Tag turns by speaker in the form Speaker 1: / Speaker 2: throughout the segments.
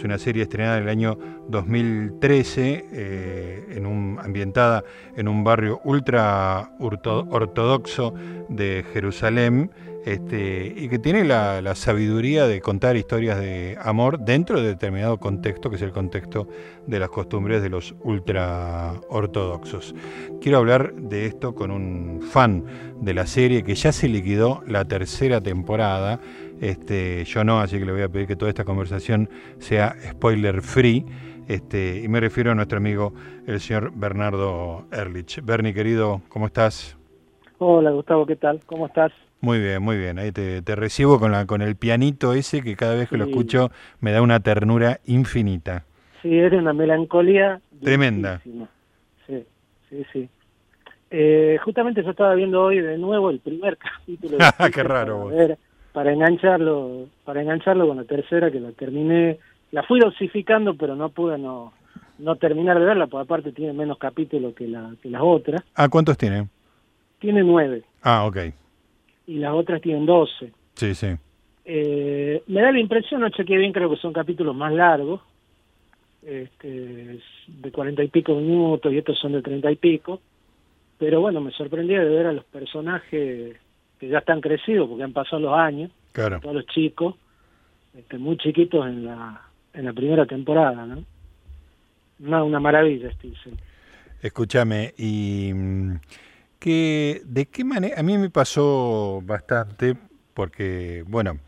Speaker 1: Es una serie estrenada en el año 2013, eh, en un, ambientada en un barrio ultra ortodoxo de Jerusalén. Este, y que tiene la, la, sabiduría de contar historias de amor dentro de determinado contexto, que es el contexto de las costumbres de los ultra ortodoxos. Quiero hablar de esto con un fan de la serie que ya se liquidó la tercera temporada. Este, yo no, así que le voy a pedir que toda esta conversación sea spoiler free. Este, y me refiero a nuestro amigo el señor Bernardo Erlich. Bernie, querido, ¿cómo estás?
Speaker 2: Hola Gustavo, ¿qué tal? ¿Cómo estás?
Speaker 1: Muy bien, muy bien. Ahí te, recibo con, la, con el pianito ese que cada vez que lo escucho me da una ternura infinita.
Speaker 2: Sí, es una melancolía.
Speaker 1: Tremenda.
Speaker 2: Sí, sí, sí. Eh, justamente yo estaba viendo hoy de nuevo el primer capítulo.
Speaker 1: Qué raro.
Speaker 2: Para, para engancharlo, para engancharlo con la tercera que la terminé. La fui dosificando, pero no pude no, no terminar de verla, porque aparte tiene menos capítulos que, la, que las otras.
Speaker 1: Ah, ¿cuántos tiene?
Speaker 2: Tiene nueve.
Speaker 1: Ah, ok
Speaker 2: y las otras tienen 12.
Speaker 1: Sí, sí.
Speaker 2: Eh, me da la impresión, no chequeé bien, creo que son capítulos más largos, este, de cuarenta y pico minutos y estos son de treinta y pico, pero bueno, me sorprendía de ver a los personajes que ya están crecidos porque han pasado los años,
Speaker 1: claro.
Speaker 2: todos los chicos, este, muy chiquitos en la, en la primera temporada, ¿no? Una, una maravilla, Steve.
Speaker 1: Escúchame, y mm, que de qué manera, a mí me pasó bastante porque, bueno,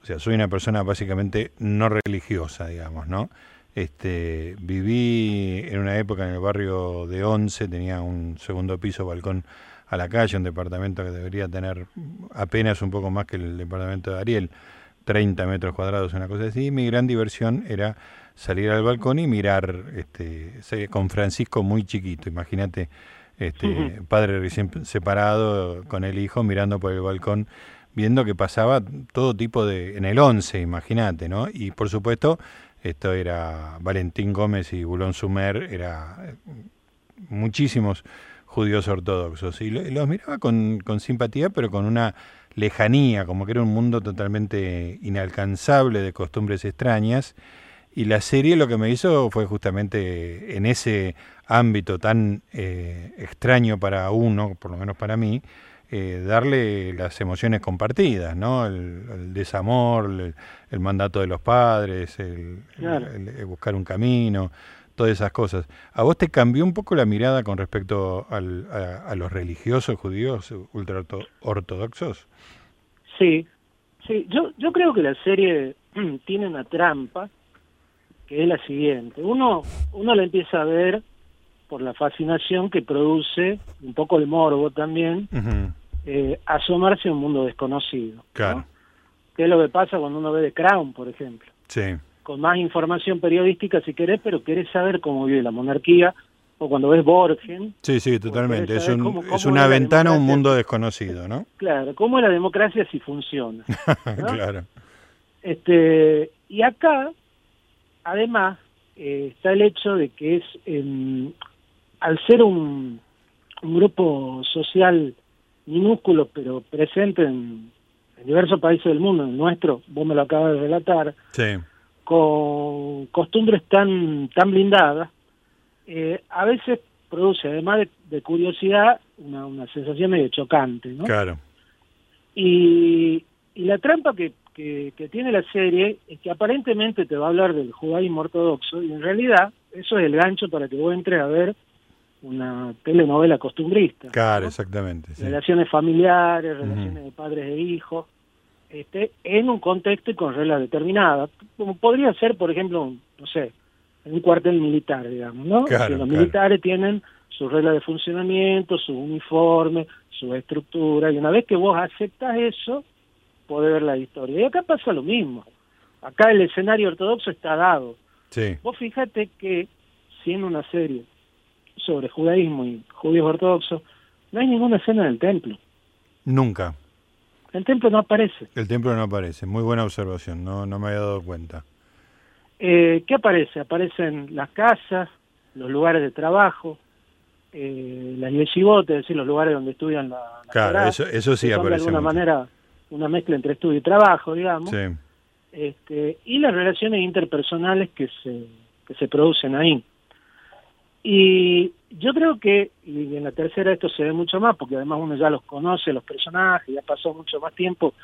Speaker 1: o sea, soy una persona básicamente no religiosa, digamos, ¿no? Este, viví en una época en el barrio de Once, tenía un segundo piso, balcón a la calle, un departamento que debería tener apenas un poco más que el departamento de Ariel, 30 metros cuadrados, una cosa así. Mi gran diversión era salir al balcón y mirar este, con Francisco muy chiquito, imagínate este, padre recién separado con el hijo mirando por el balcón, viendo que pasaba todo tipo de, en el 11, imagínate, ¿no? Y por supuesto, esto era Valentín Gómez y Bulón Sumer, era eh, muchísimos judíos ortodoxos. Y los miraba con, con simpatía, pero con una lejanía, como que era un mundo totalmente inalcanzable de costumbres extrañas. Y la serie lo que me hizo fue justamente en ese ámbito tan eh, extraño para uno, por lo menos para mí, eh, darle las emociones compartidas, ¿no? El, desamor, el, mandato de los padres, el, buscar un camino, todas esas cosas. ¿A vos te cambió un poco la mirada con respecto a, los religiosos judíos ultra ortodoxos?
Speaker 2: Sí, sí. Yo, yo creo que la serie tiene una trampa que es la siguiente. Uno, uno la empieza a ver por la fascinación que produce, un poco el morbo también, eh, asomarse a un mundo desconocido.
Speaker 1: Claro.
Speaker 2: ¿Qué es lo que pasa cuando uno ve The Crown, por ejemplo?
Speaker 1: Sí.
Speaker 2: Con más información periodística si querés, pero querés saber cómo vive la monarquía, o cuando ves Borgen.
Speaker 1: Sí, sí, totalmente. Es, un, es una ventana a un mundo desconocido, ¿no?
Speaker 2: Claro, cómo es la democracia si funciona.
Speaker 1: claro.
Speaker 2: Este, y acá, además, eh, está el hecho de que es em, al ser un, grupo social minúsculo pero presente en, diversos países del mundo, en nuestro, vos me lo acabas de relatar, con costumbres tan, tan blindadas, eh, a veces produce, además de, curiosidad, una, una, sensación medio chocante, ¿no?
Speaker 1: Claro.
Speaker 2: Y, y la trampa que, que, que, tiene la serie es que aparentemente te va a hablar del judaísmo ortodoxo y en realidad eso es el gancho para que vos entres a ver una telenovela costumbrista.
Speaker 1: Claro, exactamente.
Speaker 2: Relaciones familiares, relaciones de padres e hijos, este, en un contexto y con reglas determinadas. Como podría ser, por ejemplo, no sé, en un cuartel militar, digamos, ¿no?
Speaker 1: Claro,
Speaker 2: los militares tienen sus reglas de funcionamiento, su uniforme, su estructura, y una vez que vos aceptas eso, podés ver la historia. Y acá pasa lo mismo. Acá el escenario ortodoxo está dado.
Speaker 1: Sí.
Speaker 2: Vos fíjate que, siendo una serie sobre judaísmo y judíos ortodoxos, no hay ninguna escena del templo.
Speaker 1: Nunca.
Speaker 2: El templo no aparece.
Speaker 1: El templo no aparece. Muy buena observación. No, no me había dado cuenta.
Speaker 2: Eh, ¿Qué aparece? Aparecen las casas, los lugares de trabajo, eh, las yeshivotes, es decir, los lugares donde estudian la,
Speaker 1: Claro, eso, eso sí aparece.
Speaker 2: de alguna manera una mezcla entre estudio y trabajo, digamos.
Speaker 1: Sí.
Speaker 2: este, y las relaciones interpersonales que se, que se producen ahí. Y yo creo que, y en la tercera esto se ve mucho más, porque además uno ya los conoce, los personajes, ya pasó mucho más tiempo,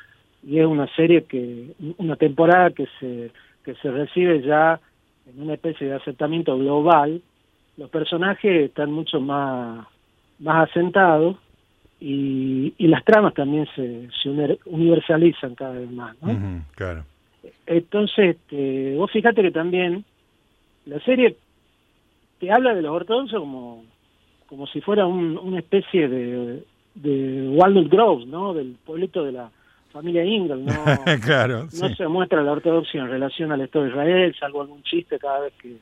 Speaker 2: y es una serie que, una temporada que se, que se recibe ya en una especie de aceptamiento global, los personajes están mucho más, más asentados y, y las tramas también se, se universalizan cada vez más, ¿no?
Speaker 1: claro.
Speaker 2: Entonces, este, vos fíjate que también la serie te habla de los ortodoxos como, como si fuera un, una especie de, de Walnut Grove, ¿no? Del pueblito de la familia Ingalls, ¿no?
Speaker 1: claro,
Speaker 2: no se muestra la ortodoxia en relación al Estado de Israel, salvo algún chiste cada vez que,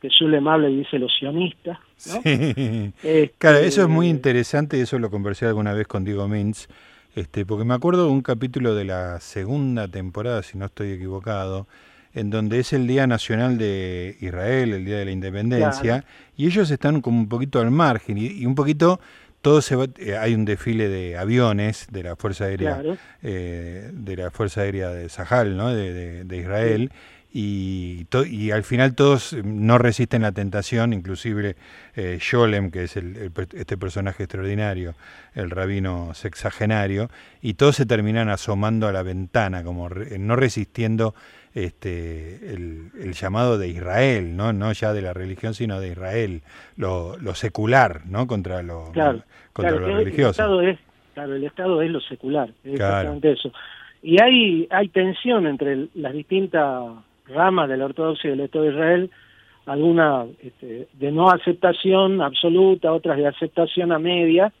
Speaker 2: que Zulem habla y dice los sionistas, ¿no?
Speaker 1: Sí. claro, eso es muy interesante, eso lo conversé alguna vez con Diego Mintz, este, porque me acuerdo de un capítulo de la segunda temporada, si no estoy equivocado, en donde es el Día Nacional de Israel, el Día de la Independencia, y ellos están como un poquito al margen, y, un poquito todo se va, eh, hay un desfile de aviones de la Fuerza Aérea eh, de la Fuerza Aérea de Sahal, ¿no? de, de, Israel, y, y al final todos no resisten la tentación, inclusive eh, Sholem, que es el, este personaje extraordinario, el rabino sexagenario, y todos se terminan asomando a la ventana, como no resistiendo este, el, llamado de Israel, ¿no? no ya de la religión, sino de Israel, lo, lo secular, ¿no? contra lo, contra lo religioso.
Speaker 2: El Estado es, claro, el Estado es lo secular, es exactamente eso. Y hay, hay tensión entre las distintas ramas de la ortodoxia y del Estado de Israel, algunas este, de no aceptación absoluta, otras de aceptación a media,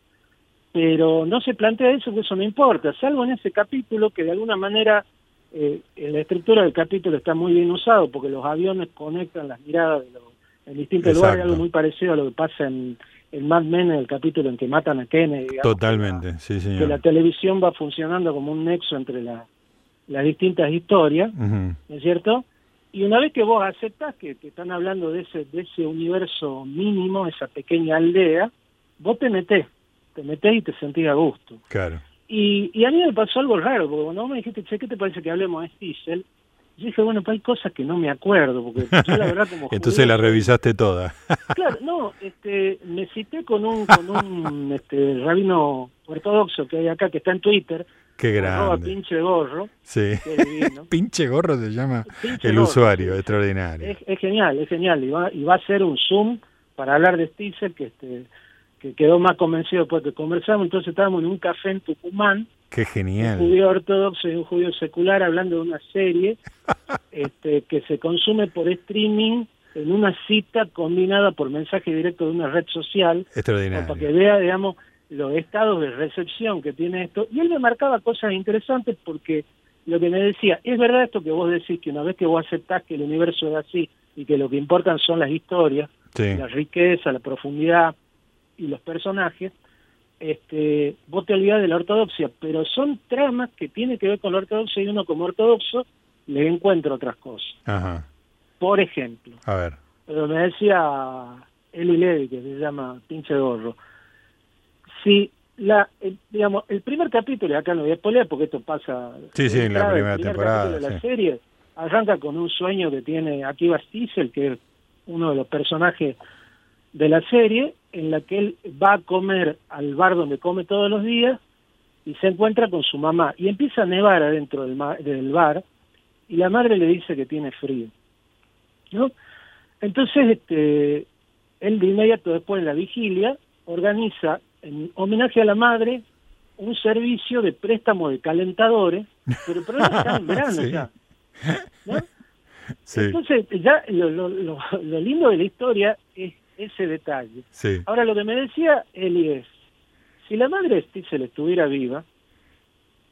Speaker 2: pero no se plantea eso, que eso no importa, salvo en ese capítulo que de alguna manera eh, la estructura del capítulo está muy bien usado porque los aviones conectan las miradas de los, en distintos lugares, algo muy parecido a lo que pasa en, en Mad Men, en el capítulo en que matan a Kennedy.
Speaker 1: Totalmente, sí, señor.
Speaker 2: Que la televisión va funcionando como un nexo entre las distintas historias, ¿no es cierto? Y una vez que vos aceptas que te están hablando de ese, de ese universo mínimo, esa pequeña aldea, vos te metés, te metés y te sentís a gusto.
Speaker 1: Claro.
Speaker 2: Y, y a mí me pasó algo raro, porque cuando vos me dijiste, che, ¿qué te parece que hablemos de Stiesel? Yo dije, bueno, pues hay cosas que no me acuerdo, porque yo la verdad como
Speaker 1: Entonces la revisaste toda.
Speaker 2: claro, no, este, me cité con un, con un este, rabino ortodoxo que hay acá, que está en Twitter,
Speaker 1: Qué grande.
Speaker 2: pinche gorro.
Speaker 1: Sí. pinche gorro se llama el usuario, extraordinario.
Speaker 2: Es, genial, es genial. Y va, y va a ser un Zoom para hablar de Stiesel, que este que quedó más convencido después que conversamos. Entonces estábamos en un café en Tucumán.
Speaker 1: Qué genial.
Speaker 2: Un judío ortodoxo y un judío secular hablando de una serie este, que se consume por streaming en una cita combinada por mensaje directo de una red social.
Speaker 1: Extraordinario.
Speaker 2: Para que vea, digamos, los estados de recepción que tiene esto. Y él me marcaba cosas interesantes porque lo que me decía, es verdad esto que vos decís, que una vez que vos aceptás que el universo es así y que lo que importan son las historias, la riqueza, la profundidad y los personajes, este, vos te olvidás de la ortodoxia, pero son tramas que tienen que ver con la ortodoxia y uno como ortodoxo le encuentra otras cosas. Por ejemplo,
Speaker 1: a ver.
Speaker 2: Pero me decía Eli Levy, que se llama Pinche Gorro, si la, el, digamos, el primer capítulo, y acá no voy a spoiler porque esto pasa
Speaker 1: sí, sí, en la primera temporada
Speaker 2: de la serie, arranca con un sueño que tiene Akiva Stiesel, que es uno de los personajes de la serie, en la que él va a comer al bar donde come todos los días y se encuentra con su mamá y empieza a nevar adentro del, del bar y la madre le dice que tiene frío. ¿no? Entonces, este, él de inmediato después de la vigilia organiza en homenaje a la madre, un servicio de préstamo de calentadores, pero el problema está en verano ya. Entonces, ya lo, lo, lo, lindo de la historia es ese detalle. Ahora, lo que me decía Eli es, si la madre Stitzel estuviera viva,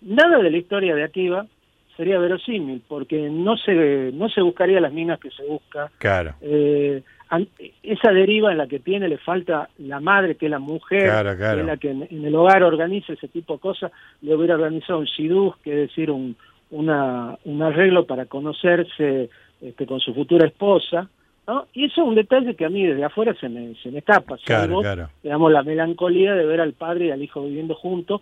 Speaker 2: nada de la historia de Akiva sería verosímil, porque no se, no se buscaría las minas que se busca.
Speaker 1: Claro.
Speaker 2: Eh, esa deriva en la que tiene le falta la madre, que es la mujer, que es la que en, el hogar organiza ese tipo de cosas, le hubiera organizado un shidduch, que es decir, un, una, un arreglo para conocerse este, con su futura esposa, ¿no? Y eso es un detalle que a mí desde afuera se me, se me escapa,
Speaker 1: claro,
Speaker 2: digamos, la melancolía de ver al padre y al hijo viviendo juntos,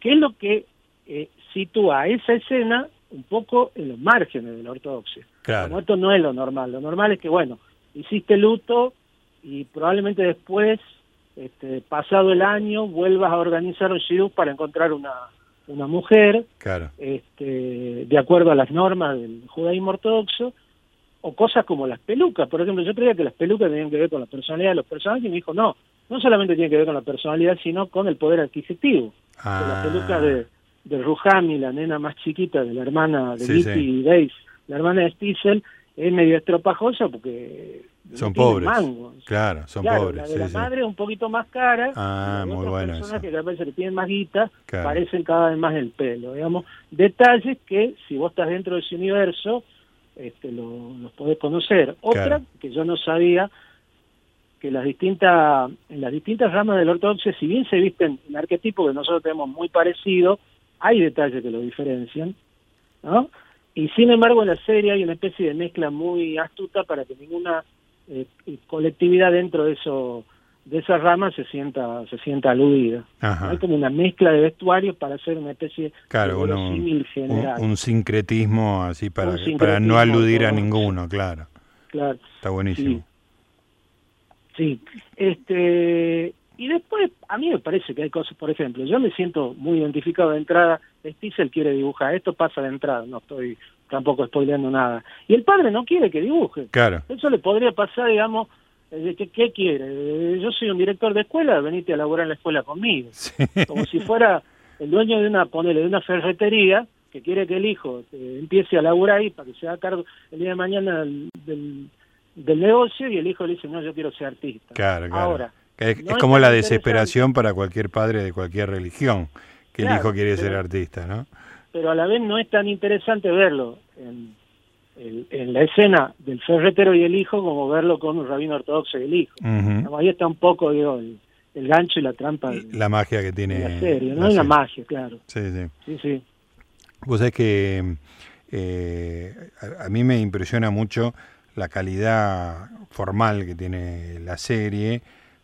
Speaker 2: que es lo que eh, sitúa esa escena un poco en los márgenes de la ortodoxia.
Speaker 1: Claro.
Speaker 2: Como esto no es lo normal. Lo normal es que, bueno, hiciste luto y probablemente después, este, pasado el año, vuelvas a organizar un shidduch para encontrar una, una mujer,
Speaker 1: Claro.
Speaker 2: este, de acuerdo a las normas del judaísmo ortodoxo, o cosas como las pelucas. Por ejemplo, yo creía que las pelucas tenían que ver con la personalidad de los personajes y me dijo, no, no solamente tiene que ver con la personalidad, sino con el poder adquisitivo.
Speaker 1: Ah,
Speaker 2: peluca de, de Ruhami, la nena más chiquita de la hermana de
Speaker 1: Sí,
Speaker 2: y Daisy, la hermana de Stiesel, es medio estropajosa porque no
Speaker 1: Son
Speaker 2: tiene
Speaker 1: pobres.
Speaker 2: mangos.
Speaker 1: Claro, son
Speaker 2: Claro,
Speaker 1: pobres.
Speaker 2: la de
Speaker 1: sí,
Speaker 2: la madre es un poquito más cara.
Speaker 1: Ah, muy bueno
Speaker 2: personas
Speaker 1: eso.
Speaker 2: que a veces que tienen más guita
Speaker 1: Claro.
Speaker 2: parecen cada vez más el pelo, digamos. Detalles que si vos estás dentro de ese universo, este, lo- los podés conocer. Otra
Speaker 1: Claro.
Speaker 2: que yo no sabía que las distintas en las distintas ramas del ortodoxia, si bien se visten en arquetipo que nosotros tenemos muy parecido, hay detalles que lo diferencian, ¿no? Y sin embargo en la serie hay una especie de mezcla muy astuta para que ninguna eh, colectividad dentro de eso de esa rama se sienta se sienta aludida.
Speaker 1: Ajá.
Speaker 2: Hay como una mezcla de vestuarios para hacer una especie
Speaker 1: Claro,
Speaker 2: de
Speaker 1: uno- un,
Speaker 2: general.
Speaker 1: un sincretismo así para, para no aludir a ninguno, claro.
Speaker 2: claro.
Speaker 1: Está buenísimo.
Speaker 2: Sí, este y después a mí me parece que hay cosas, por ejemplo, yo me siento muy identificado de entrada, Stiesel quiere dibujar, esto pasa de entrada, no estoy tampoco spoileando nada. Y el padre no quiere que dibuje.
Speaker 1: Claro.
Speaker 2: Eso le podría pasar, digamos, eh, que, ¿qué quiere? Eh, Yo soy un director de escuela, venite a laburar en la escuela conmigo.
Speaker 1: Sí.
Speaker 2: Como si fuera el dueño de una, ponele, de una ferretería que quiere que el hijo eh, empiece a laburar ahí para que se haga cargo el día de mañana del, del, del negocio y el hijo le dice, no, yo quiero ser artista.
Speaker 1: Claro, claro.
Speaker 2: Ahora,
Speaker 1: es,
Speaker 2: no
Speaker 1: es
Speaker 2: es
Speaker 1: como la desesperación para cualquier padre de cualquier religión, que el hijo quiere ser artista, ¿no?
Speaker 2: pero a la vez no es tan interesante verlo en, en- en la escena del ferretero y el hijo como verlo con un rabino ortodoxo y el hijo. Ahí está un poco digo, el, el gancho y la trampa de,
Speaker 1: La magia que tiene
Speaker 2: la serie, no
Speaker 1: la serie.
Speaker 2: magia, claro.
Speaker 1: Sí, sí.
Speaker 2: Sí, sí.
Speaker 1: Vos sabés que eh, a, a mí me impresiona mucho la calidad formal que tiene la serie.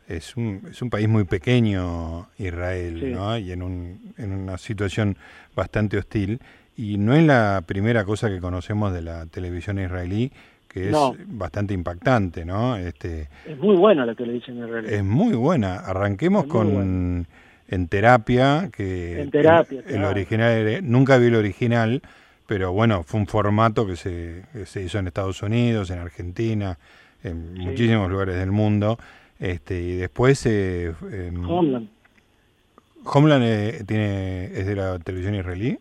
Speaker 1: Es un, es un país muy pequeño, Israel,
Speaker 2: Sí.
Speaker 1: ¿no? Y en, un, en una situación bastante hostil. Y no es la primera cosa que conocemos de la televisión israelí, que es
Speaker 2: No.
Speaker 1: bastante impactante, ¿no? Este,
Speaker 2: Es muy buena la televisión realidad.
Speaker 1: es muy buena. Arranquemos
Speaker 2: muy
Speaker 1: con
Speaker 2: buena.
Speaker 1: En Terapia, que
Speaker 2: En Terapia,
Speaker 1: el, original, era- nunca vi el original, pero bueno, fue un formato que se, que se hizo en Estados Unidos, en Argentina, en
Speaker 2: Sí.
Speaker 1: muchísimos lugares del mundo. Este, y después eh, em,
Speaker 2: Homeland,
Speaker 1: Homeland eh, tiene, es de la televisión israelí.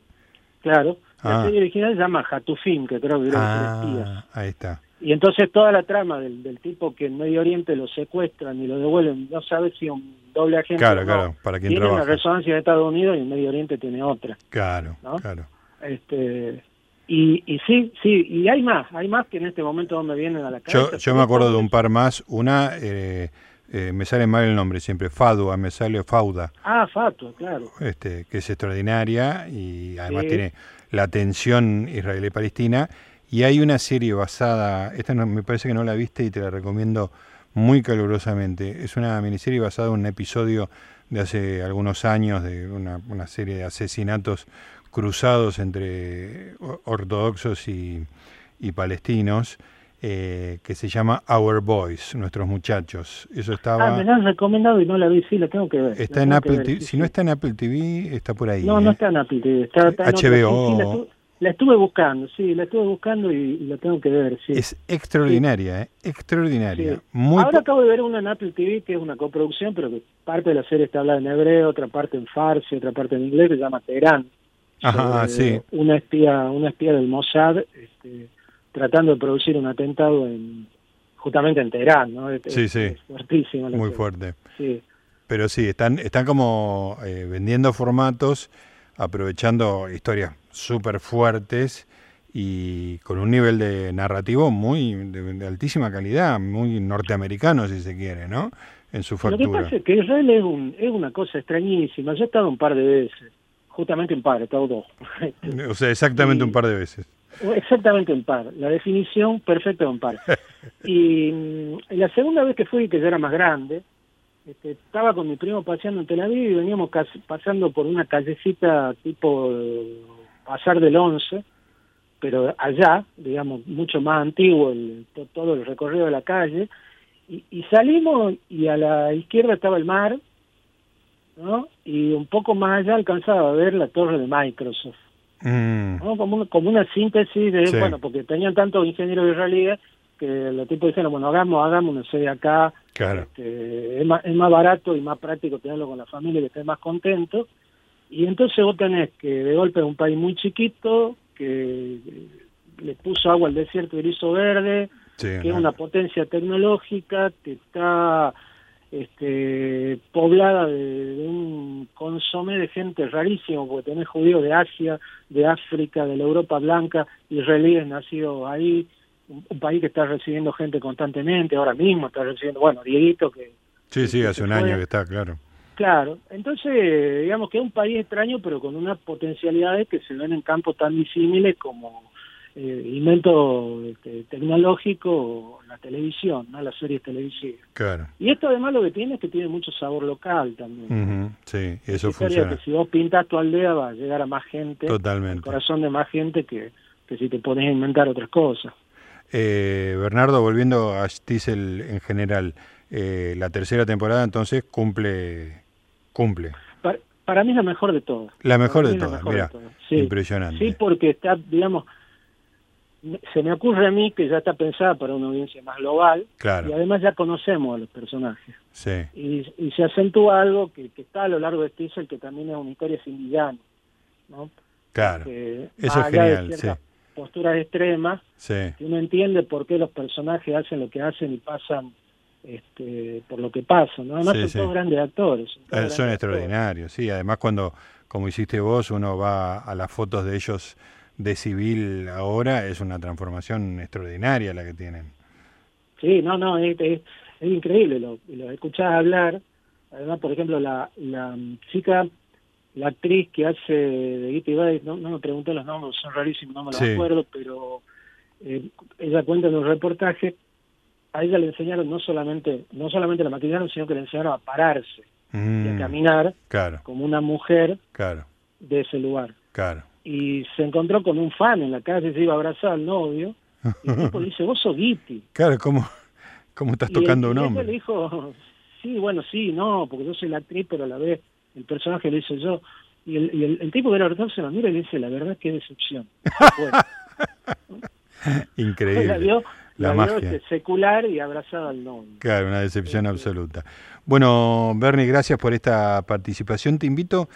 Speaker 2: Claro. La
Speaker 1: Ah.
Speaker 2: serie original se llama Hatufim, que creo que era tres días.
Speaker 1: Ah, ahí está.
Speaker 2: Y entonces toda la trama del, del tipo que en Medio Oriente lo secuestran y lo devuelven, no sabe si un doble agente
Speaker 1: Claro,
Speaker 2: no,
Speaker 1: claro, para quien
Speaker 2: tiene
Speaker 1: trabaja.
Speaker 2: una resonancia en Estados Unidos y en Medio Oriente tiene otra.
Speaker 1: Claro,
Speaker 2: ¿no?
Speaker 1: claro.
Speaker 2: Este, y, y sí, sí, y hay más, hay más que en este momento no me vienen a la cabeza.
Speaker 1: Yo, yo me acuerdo de un par más. Una, eh, eh, me sale mal el nombre siempre, Fadua, me sale Fauda.
Speaker 2: Ah, Fatua, claro.
Speaker 1: este, que es extraordinaria y además
Speaker 2: Sí.
Speaker 1: tiene la tensión israelí-palestina. Y hay una serie basada, esta no- me parece que no la viste y te la recomiendo muy calurosamente. Es una miniserie basada en un episodio de hace algunos años de una, una serie de asesinatos cruzados entre ortodoxos y, y palestinos, eh, que se llama Our Boys, nuestros muchachos. Eso estaba...
Speaker 2: Ah, me la han recomendado y no la vi, sí, la tengo que ver.
Speaker 1: Está en Apple
Speaker 2: ver,
Speaker 1: TV.
Speaker 2: sí,
Speaker 1: Si
Speaker 2: sí.
Speaker 1: no está en Apple TV, está por ahí.
Speaker 2: No,
Speaker 1: ¿eh?
Speaker 2: no está en Apple TV, está, está en.
Speaker 1: HBO.
Speaker 2: Sí, la, estu- la estuve buscando, sí, la estuve buscando y, y la tengo que ver, sí.
Speaker 1: Es extraordinaria, ¿eh? Extraordinaria. Muy
Speaker 2: Ahora acabo de ver una en Apple TV que es una coproducción, pero que parte de la serie está hablada en hebreo, otra parte en farsi, otra parte en inglés, que se llama Teherán.
Speaker 1: Ajá,
Speaker 2: sobre
Speaker 1: sí.
Speaker 2: Una espía, una espía del Mossad este, tratando de producir un atentado en justamente en Teherán, ¿no? Es,
Speaker 1: Sí, sí.
Speaker 2: es fuertísimo.
Speaker 1: Muy fuerte.
Speaker 2: Sí,
Speaker 1: Pero sí, están, están como eh, vendiendo formatos, aprovechando historias súper fuertes y con un nivel de narrativo muy de, de altísima calidad, muy norteamericano si se quiere, ¿no? En su
Speaker 2: Lo que
Speaker 1: factura.
Speaker 2: pasa es que Israel es, un, es una cosa extrañísima. Yo he estado un par de veces, justamente un par, he estado dos.
Speaker 1: O sea, exactamente
Speaker 2: Y-
Speaker 1: un par de veces.
Speaker 2: Exactamente un par, la definición perfecta de un par. Y mm, la segunda vez que fui, que ya era más grande, este, estaba con mi primo paseando en Tel Aviv y veníamos pasando por una callecita tipo Pasar del Once, pero allá, digamos, mucho más antiguo, el, todo el recorrido de la calle, y, y, salimos y a la izquierda estaba el mar, ¿no? Y un poco más allá alcanzaba a ver la torre de Microsoft. Mm. Como, como una síntesis de, bueno, porque tenían tantos ingenieros israelíes que los tipos dijeron, bueno, hagamos, hagamos una sede acá, este, es, más, es más barato y más práctico tenerlo con la familia que esté más contento. Y entonces vos tenés que de golpe es un país muy chiquito, que le puso agua al desierto y hizo verde, que es una potencia tecnológica, que está este, poblada de, un consomé de gente rarísimo, porque tenés judíos de Asia, de África, de la Europa blanca, israelíes nacidos ahí, un, país que está recibiendo gente constantemente, ahora mismo está recibiendo, bueno, Dieguito que...
Speaker 1: Sí, sí, hace un año que está, claro.
Speaker 2: Claro, entonces digamos que es un país extraño, pero con unas potencialidades que se ven en campos tan disímiles como eh, invento este, tecnológico, la televisión, ¿no? las series televisivas.
Speaker 1: Claro.
Speaker 2: Y esto además lo que tiene es que tiene mucho sabor local también.
Speaker 1: sí, eso funciona.
Speaker 2: Que si vos pintas tu aldea va a llegar a más gente,
Speaker 1: Totalmente.
Speaker 2: corazón de más gente que, que si te pones a inventar otras cosas.
Speaker 1: Eh, Bernardo, volviendo a Stiesel en general, eh, la tercera temporada entonces cumple cumple.
Speaker 2: Para, mí es la mejor de todas.
Speaker 1: La mejor de todas, mira, impresionante.
Speaker 2: Sí, porque está, digamos, se me ocurre a mí que ya está pensada para una audiencia más global
Speaker 1: claro.
Speaker 2: y además ya conocemos a los personajes.
Speaker 1: Sí.
Speaker 2: Y, se acentúa algo que, está a lo largo de este que también es una historia sin villano. ¿no?
Speaker 1: Claro, eso es genial. Sí.
Speaker 2: Posturas extremas,
Speaker 1: sí.
Speaker 2: que uno entiende por qué los personajes hacen lo que hacen y pasan este, por lo que pasa, ¿no? Además son todos grandes actores.
Speaker 1: Son, eh, extraordinarios, sí. Además cuando, como hiciste vos, uno va a las fotos de ellos de civil ahora, es una transformación extraordinaria la que tienen.
Speaker 2: Sí, no, no, es, increíble, lo, lo escuchás hablar. Además, por ejemplo, la, la chica, la actriz que hace de Gitty no, no me pregunté los nombres, son rarísimos, no me los acuerdo, pero eh, ella cuenta en un reportaje a ella le enseñaron no solamente no solamente la maquillaron, sino que le enseñaron a pararse y a mm, caminar como una mujer
Speaker 1: claro.
Speaker 2: de ese lugar.
Speaker 1: Claro.
Speaker 2: Y se encontró con un fan en la calle, se iba a abrazar al novio, y el tipo le dice, vos sos Gitti.
Speaker 1: Claro, ¿cómo, cómo estás tocando un hombre?
Speaker 2: Y le dijo, sí, bueno, sí, no, porque yo soy la actriz, pero a la vez el personaje lo hice yo. Y el, y el, tipo de la verdad se lo mira y le dice, la verdad es que decepción.
Speaker 1: Increíble
Speaker 2: la, magia. secular y abrazada al novio.
Speaker 1: Claro, una decepción absoluta. Bueno, Bernie, gracias por esta participación. Te invito,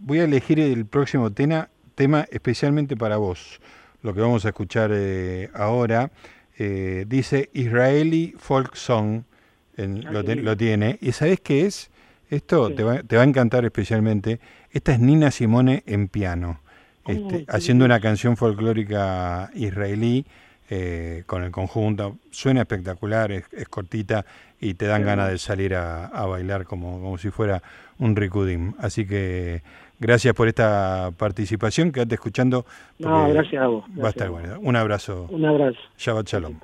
Speaker 1: voy a elegir el próximo tema, tema especialmente para vos. Lo que vamos a escuchar eh, ahora eh, dice Israeli Folk Song, en, lo, tiene. ¿Y sabes qué es? Esto te, va, te, va, a encantar especialmente. Esta es Nina Simone en piano, este, haciendo una canción folclórica israelí eh, con el conjunto. Suena espectacular, es, cortita y te dan ganas de salir a, bailar como, como si fuera un ricudim. Así que gracias por esta participación, quédate escuchando.
Speaker 2: No, gracias a vos.
Speaker 1: va a estar bueno. Un abrazo.
Speaker 2: Un abrazo.
Speaker 1: Shabbat Shalom.